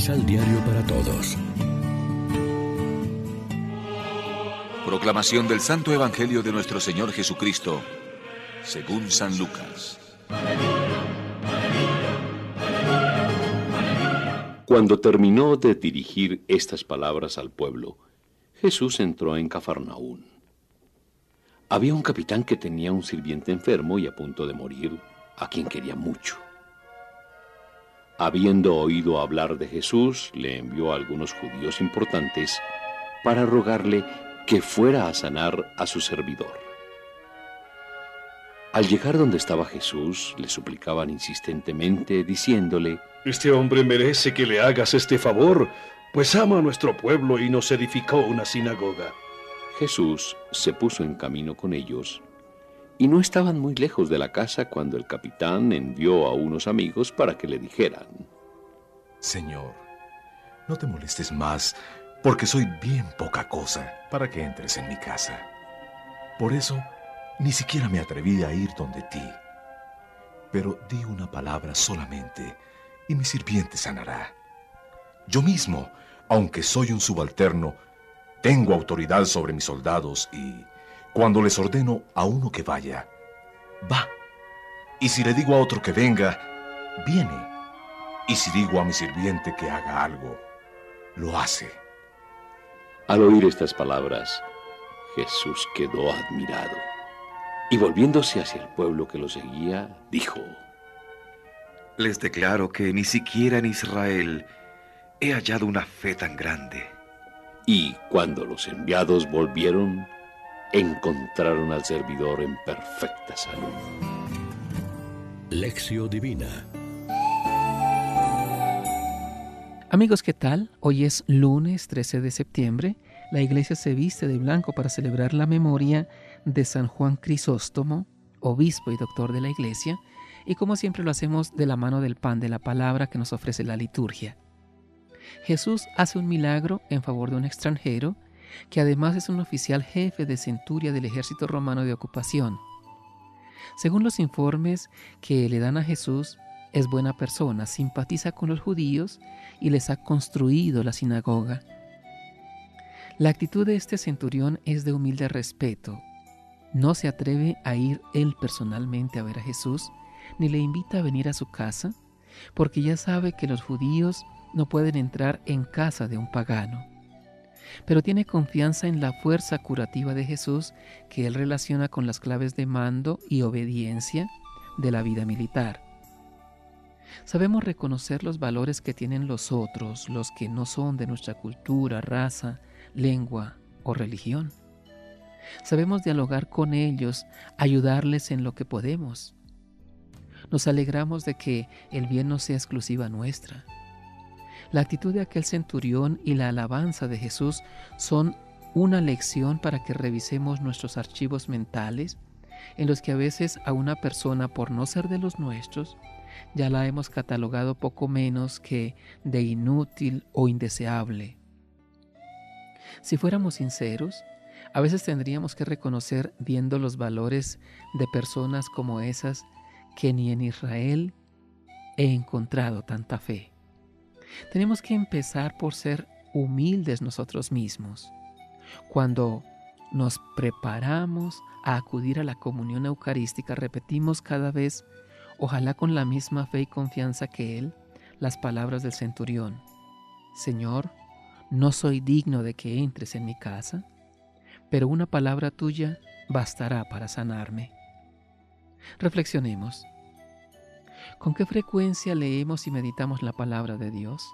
Misal Diario para Todos. Proclamación del Santo Evangelio de nuestro Señor Jesucristo, según San Lucas. Cuando terminó de dirigir estas palabras al pueblo, Jesús entró en Cafarnaún. Había un capitán que tenía un sirviente enfermo y a punto de morir, a quien quería mucho. Habiendo oído hablar de Jesús, le envió a algunos judíos importantes para rogarle que fuera a sanar a su servidor. Al llegar donde estaba Jesús, le suplicaban insistentemente, diciéndole, Este hombre merece que le hagas este favor, pues ama a nuestro pueblo y nos edificó una sinagoga. Jesús se puso en camino con ellos y no estaban muy lejos de la casa cuando el capitán envió a unos amigos para que le dijeran, Señor, no te molestes más, porque soy bien poca cosa para que entres en mi casa. Por eso, ni siquiera me atreví a ir donde ti. Pero di una palabra solamente, y mi sirviente sanará. Yo mismo, aunque soy un subalterno, tengo autoridad sobre mis soldados y cuando les ordeno a uno que vaya, va. Y si le digo a otro que venga, viene. Y si digo a mi sirviente que haga algo, lo hace. Al oír estas palabras, Jesús quedó admirado y volviéndose hacia el pueblo que lo seguía, dijo, Les declaro que ni siquiera en Israel he hallado una fe tan grande. Y cuando los enviados volvieron, encontraron al servidor en perfecta salud. Lección Divina Amigos, ¿qué tal? Hoy es lunes 13 de septiembre. La iglesia se viste de blanco para celebrar la memoria de San Juan Crisóstomo, obispo y doctor de la iglesia, y como siempre lo hacemos de la mano del pan de la palabra que nos ofrece la liturgia. Jesús hace un milagro en favor de un extranjero que además es un oficial jefe de centuria del ejército romano de ocupación. Según los informes que le dan a Jesús, es buena persona, simpatiza con los judíos y les ha construido la sinagoga. La actitud de este centurión es de humilde respeto. No se atreve a ir él personalmente a ver a Jesús, ni le invita a venir a su casa, porque ya sabe que los judíos no pueden entrar en casa de un pagano. Pero tiene confianza en la fuerza curativa de Jesús que él relaciona con las claves de mando y obediencia de la vida militar. Sabemos reconocer los valores que tienen los otros, los que no son de nuestra cultura, raza, lengua o religión. Sabemos dialogar con ellos, ayudarles en lo que podemos. Nos alegramos de que el bien no sea exclusiva nuestra. La actitud de aquel centurión y la alabanza de Jesús son una lección para que revisemos nuestros archivos mentales, en los que a veces a una persona, por no ser de los nuestros, ya la hemos catalogado poco menos que de inútil o indeseable. Si fuéramos sinceros, a veces tendríamos que reconocer, viendo los valores de personas como esas, que ni en Israel he encontrado tanta fe. Tenemos que empezar por ser humildes nosotros mismos. Cuando nos preparamos a acudir a la comunión eucarística, repetimos cada vez, ojalá con la misma fe y confianza que Él, las palabras del centurión. Señor, no soy digno de que entres en mi casa, pero una palabra tuya bastará para sanarme. Reflexionemos. ¿Con qué frecuencia leemos y meditamos la palabra de Dios?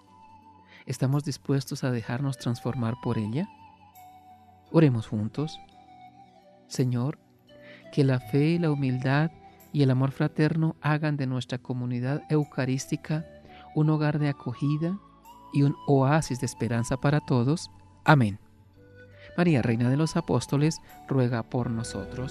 ¿Estamos dispuestos a dejarnos transformar por ella? Oremos juntos. Señor, que la fe, la humildad y el amor fraterno hagan de nuestra comunidad eucarística un hogar de acogida y un oasis de esperanza para todos. Amén. María, Reina de los Apóstoles, ruega por nosotros.